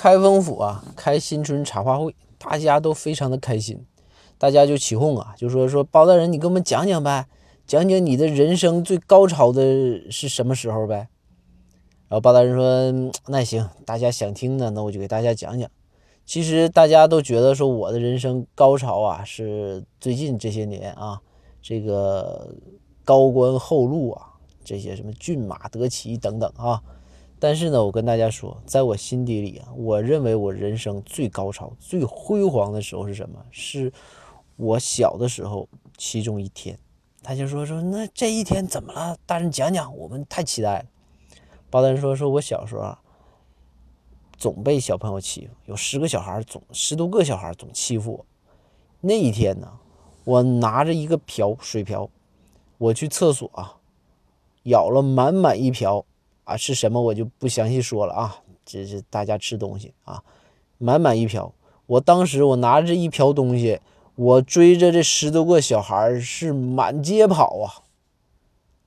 开封府啊，开新春茶话会，大家都非常的开心，大家就起哄啊，就说说包大人，你给我们讲讲呗，讲讲你的人生最高潮的是什么时候呗。然后包大人说，那行，大家想听的，那我就给大家讲讲。其实大家都觉得说我的人生高潮啊，是最近这些年啊，这个高官厚禄啊，这些什么骏马得骑等等啊。但是呢，我跟大家说，在我心底里啊，我认为我人生最高潮、最辉煌的时候是什么？是我小的时候其中一天。他就说说那这一天怎么了？大人讲讲，我们太期待了。包大人说说我小时候啊。总被小朋友欺负，有十个小孩总十多个小孩总欺负我。那一天呢，我拿着一个瓢水瓢，我去厕所啊，舀了满满一瓢啊，是什么我就不详细说了啊，这是大家吃东西啊，满满一瓢。我当时我拿着这一瓢东西，我追着这十多个小孩是满街跑啊，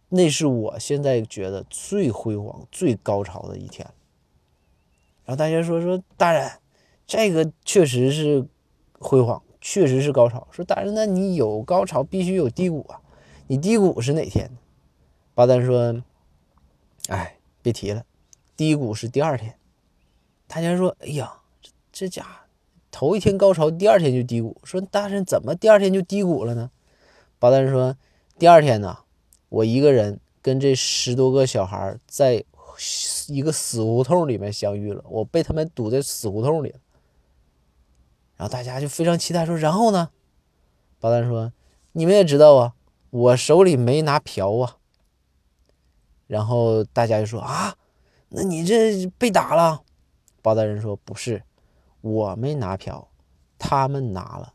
那是我现在觉得最辉煌、最高潮的一天。然后大家说说大人，这个确实是辉煌，确实是高潮。说大人，那你有高潮必须有低谷啊，你低谷是哪天？八蛋说，哎，别提了，低谷是第二天。大家说，哎呀，这这家头一天高潮，第二天就低谷。说大人怎么第二天就低谷了呢？巴丹说，第二天呢，我一个人跟这十多个小孩在。一个死胡同里面相遇了，我被他们堵在死胡同里。然后大家就非常期待，说：“然后呢？”包蛋说：“你们也知道啊，我手里没拿瓢啊。”然后大家就说：“啊，那你这被打了？”包大人说：“不是，我没拿票，他们拿了。”